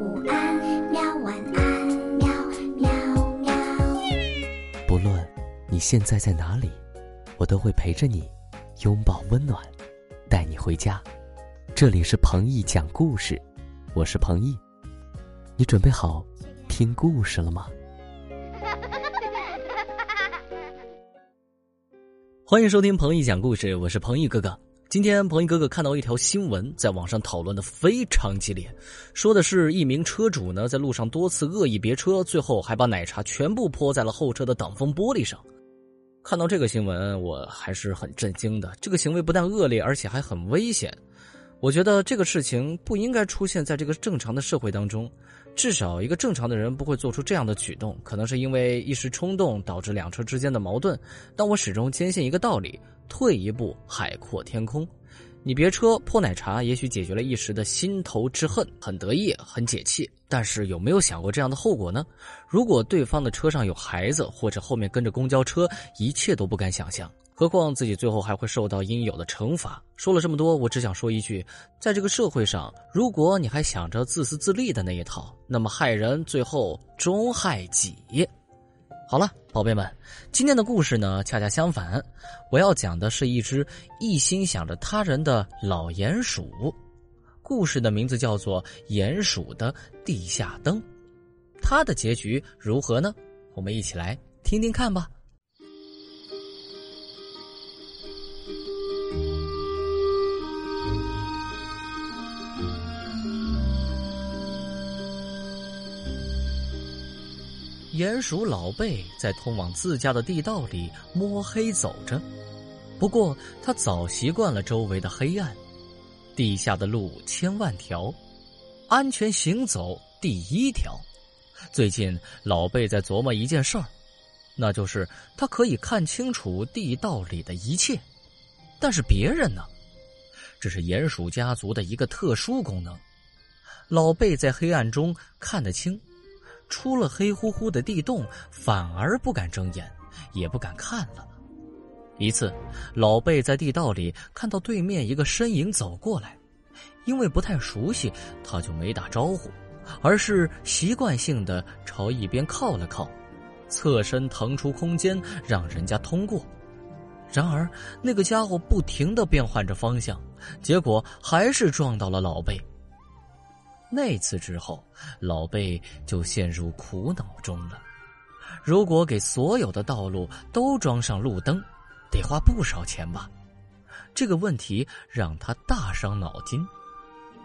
午安，喵晚安，喵喵喵。不论你现在在哪里，我都会陪着你，拥抱温暖，带你回家。这里是彭毅讲故事，我是彭毅，你准备好听故事了吗？欢迎收听彭毅讲故事，我是彭毅哥哥。今天彭毅哥哥看到一条新闻，在网上讨论的非常激烈，说的是一名车主呢在路上多次恶意别车，最后还把奶茶全部泼在了后车的挡风玻璃上。看到这个新闻，我还是很震惊的。这个行为不但恶劣，而且还很危险。我觉得这个事情不应该出现在这个正常的社会当中。至少一个正常的人不会做出这样的举动，可能是因为一时冲动导致两车之间的矛盾。但我始终坚信一个道理：退一步，海阔天空。你别车泼奶茶，也许解决了一时的心头之恨，很得意，很解气。但是有没有想过这样的后果呢？如果对方的车上有孩子，或者后面跟着公交车，一切都不敢想象。何况自己最后还会受到应有的惩罚。说了这么多，我只想说一句：在这个社会上，如果你还想着自私自利的那一套，那么害人最后终害己。好了，宝贝们，今天的故事呢，恰恰相反，我要讲的是一只一心想着他人的老鼹鼠。故事的名字叫做《鼹鼠的地下灯》，它的结局如何呢？我们一起来听听看吧。鼹鼠老贝在通往自家的地道里摸黑走着，不过他早习惯了周围的黑暗。地下的路千万条，安全行走第一条。最近老贝在琢磨一件事儿，那就是他可以看清楚地道里的一切，但是别人呢？这是鼹鼠家族的一个特殊功能。老贝在黑暗中看得清。出了黑乎乎的地洞，反而不敢睁眼，也不敢看了。一次，老贝在地道里看到对面一个身影走过来，因为不太熟悉，他就没打招呼，而是习惯性的朝一边靠了靠，侧身腾出空间让人家通过。然而，那个家伙不停的变换着方向，结果还是撞到了老贝。那次之后，老贝就陷入苦恼中了。如果给所有的道路都装上路灯，得花不少钱吧？这个问题让他大伤脑筋，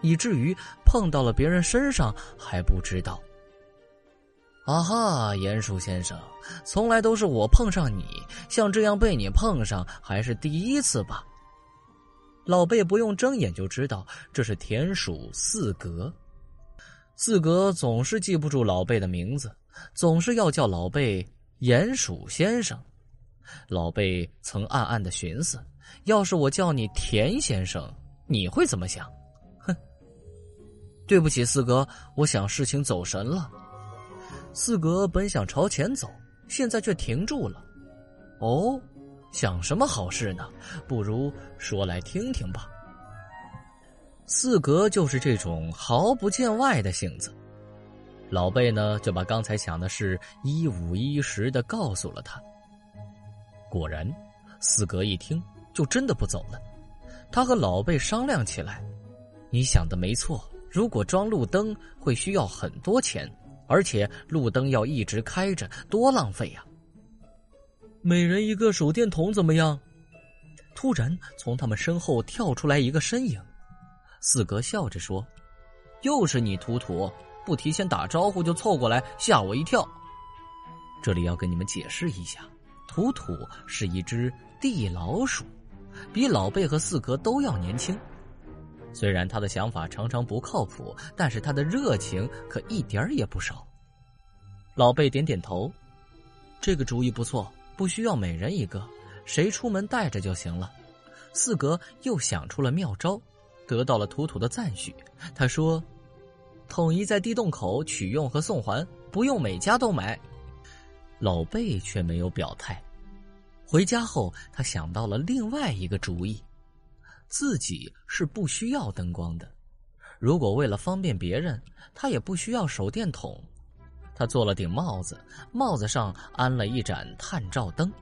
以至于碰到了别人身上还不知道。啊哈，鼹鼠先生，从来都是我碰上你，像这样被你碰上还是第一次吧？老贝不用睁眼就知道，这是田鼠四格。四格总是记不住老贝的名字，总是要叫老贝鼹鼠先生。老贝曾暗暗的寻思：要是我叫你田先生，你会怎么想？哼！对不起，四格，我想事情走神了。四格本想朝前走，现在却停住了。哦，想什么好事呢？不如说来听听吧。四格就是这种毫不见外的性子，老贝呢就把刚才想的事一五一十的告诉了他。果然，四格一听就真的不走了。他和老贝商量起来：“你想的没错，如果装路灯会需要很多钱，而且路灯要一直开着，多浪费呀！”每人一个手电筒怎么样？突然，从他们身后跳出来一个身影。四哥笑着说：“又是你，图图，不提前打招呼就凑过来，吓我一跳。”这里要跟你们解释一下，图图是一只地老鼠，比老贝和四哥都要年轻。虽然他的想法常常不靠谱，但是他的热情可一点也不少。老贝点点头：“这个主意不错，不需要每人一个，谁出门带着就行了。”四哥又想出了妙招。得到了图图的赞许，他说：“统一在地洞口取用和送还，不用每家都买。”老贝却没有表态。回家后，他想到了另外一个主意：自己是不需要灯光的。如果为了方便别人，他也不需要手电筒。他做了顶帽子，帽子上安了一盏探照灯，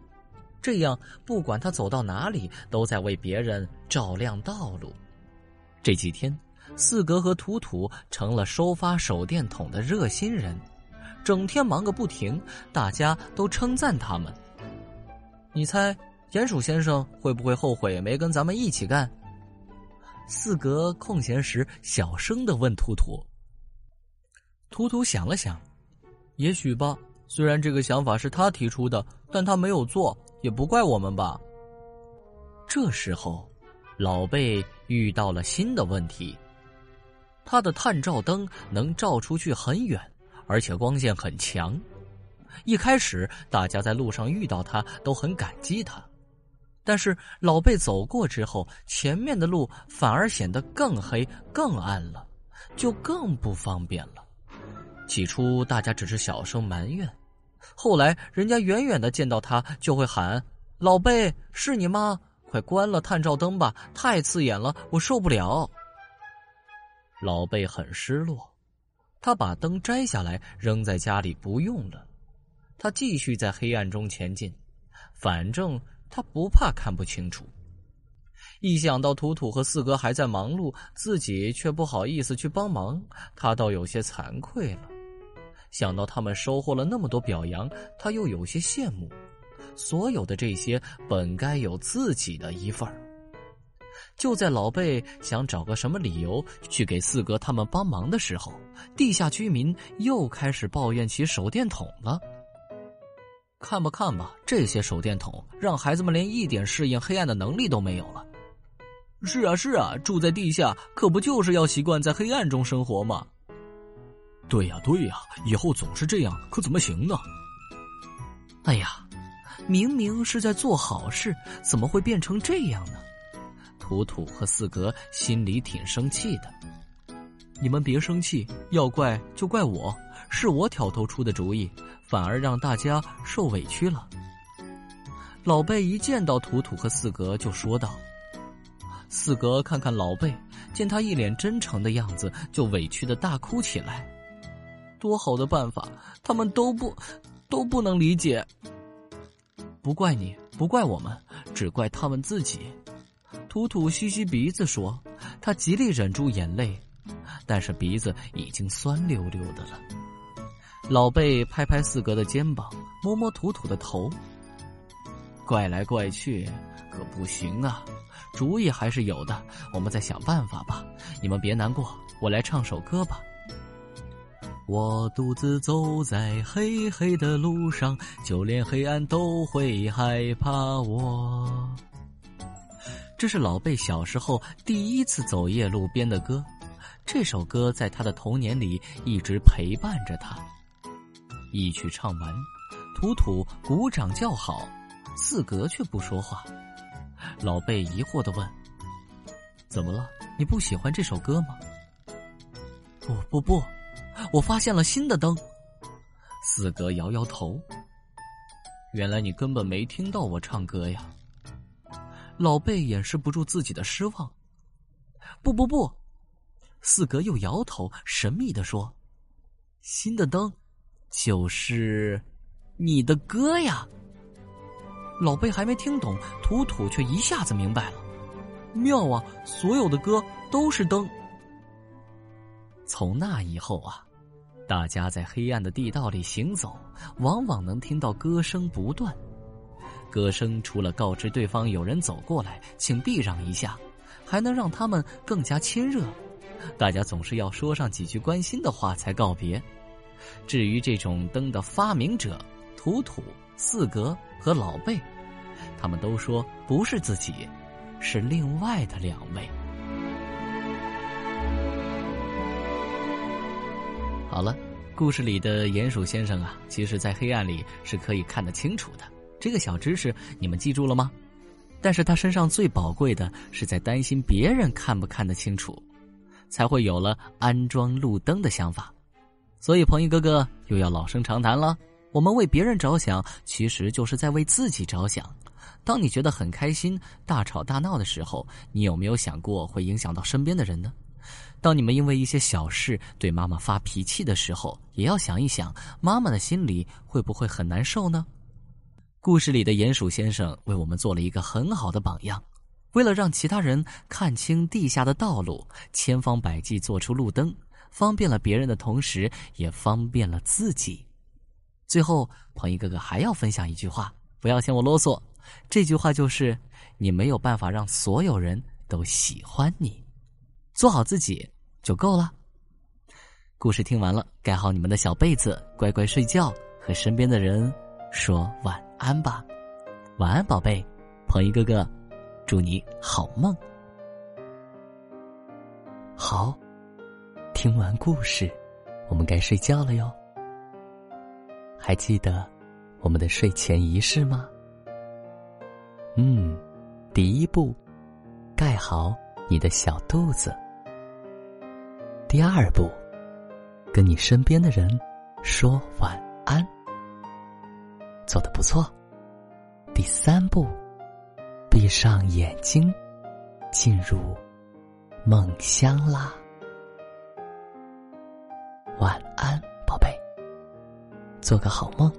这样不管他走到哪里，都在为别人照亮道路。这几天，四格和图图成了收发手电筒的热心人，整天忙个不停，大家都称赞他们。你猜，鼹鼠先生会不会后悔没跟咱们一起干？四格空闲时小声的问图图。图图想了想。也许吧，虽然这个想法是他提出的，但他没有做，也不怪我们吧。这时候，老贝遇到了新的问题。他的探照灯能照出去很远，而且光线很强。一开始，大家在路上遇到他都很感激他，但是老贝走过之后，前面的路反而显得更黑、更暗了，就更不方便了。起初，大家只是小声埋怨，后来人家远远的见到他就会喊：“老贝，是你吗？快关了探照灯吧，太刺眼了，我受不了。”老贝很失落，他把灯摘下来扔在家里不用了。他继续在黑暗中前进，反正他不怕看不清楚。一想到图图和四哥还在忙碌，自己却不好意思去帮忙，他倒有些惭愧了。想到他们收获了那么多表扬，他又有些羡慕。所有的这些本该有自己的一份儿。就在老贝想找个什么理由去给四哥他们帮忙的时候，地下居民又开始抱怨起手电筒了。看吧看吧，这些手电筒让孩子们连一点适应黑暗的能力都没有了。是啊是啊，住在地下可不就是要习惯在黑暗中生活吗？对呀，对呀，以后总是这样，可怎么行呢？哎呀，明明是在做好事，怎么会变成这样呢？图图和四格心里挺生气的。你们别生气，要怪就怪我，是我挑头出的主意，反而让大家受委屈了。老贝一见到图图和四格，就说道：“四格看看老贝，见他一脸真诚的样子，就委屈的大哭起来。”多好的办法，他们都不，都不能理解。不怪你，不怪我们，只怪他们自己。图图吸吸鼻子说：“他极力忍住眼泪，但是鼻子已经酸溜溜的了。”老贝拍拍四哥的肩膀，摸摸图图的头。怪来怪去，可不行啊！主意还是有的，我们再想办法吧。你们别难过，我来唱首歌吧。我独自走在黑黑的路上，就连黑暗都会害怕我。这是老贝小时候第一次走夜路编的歌，这首歌在他的童年里一直陪伴着他。一曲唱完，图图鼓掌叫好，四格却不说话。老贝疑惑的问：“怎么了？你不喜欢这首歌吗？”“不不不。”我发现了新的灯，四格摇摇头。原来你根本没听到我唱歌呀！老贝掩饰不住自己的失望。不不不，四格又摇头，神秘的说：“新的灯，就是你的歌呀！”老贝还没听懂，图图却一下子明白了。妙啊！所有的歌都是灯。从那以后啊。大家在黑暗的地道里行走，往往能听到歌声不断。歌声除了告知对方有人走过来，请避让一下，还能让他们更加亲热。大家总是要说上几句关心的话才告别。至于这种灯的发明者，图图、四格和老贝，他们都说不是自己，是另外的两位。好了，故事里的鼹鼠先生啊，其实，在黑暗里是可以看得清楚的。这个小知识你们记住了吗？但是他身上最宝贵的是在担心别人看不看得清楚，才会有了安装路灯的想法。所以，朋友哥哥又要老生常谈了：我们为别人着想，其实就是在为自己着想。当你觉得很开心、大吵大闹的时候，你有没有想过会影响到身边的人呢？当你们因为一些小事对妈妈发脾气的时候，也要想一想，妈妈的心里会不会很难受呢？故事里的鼹鼠先生为我们做了一个很好的榜样，为了让其他人看清地下的道路，千方百计做出路灯，方便了别人的同时，也方便了自己。最后，鹏一哥哥还要分享一句话，不要嫌我啰嗦。这句话就是：你没有办法让所有人都喜欢你，做好自己。就够了。故事听完了，盖好你们的小被子，乖乖睡觉，和身边的人说晚安吧。晚安，宝贝，鹏一哥哥，祝你好梦。好，听完故事，我们该睡觉了哟。还记得我们的睡前仪式吗？嗯，第一步，盖好你的小肚子。第二步，跟你身边的人说晚安，做得不错。第三步，闭上眼睛，进入梦乡啦。晚安，宝贝，做个好梦。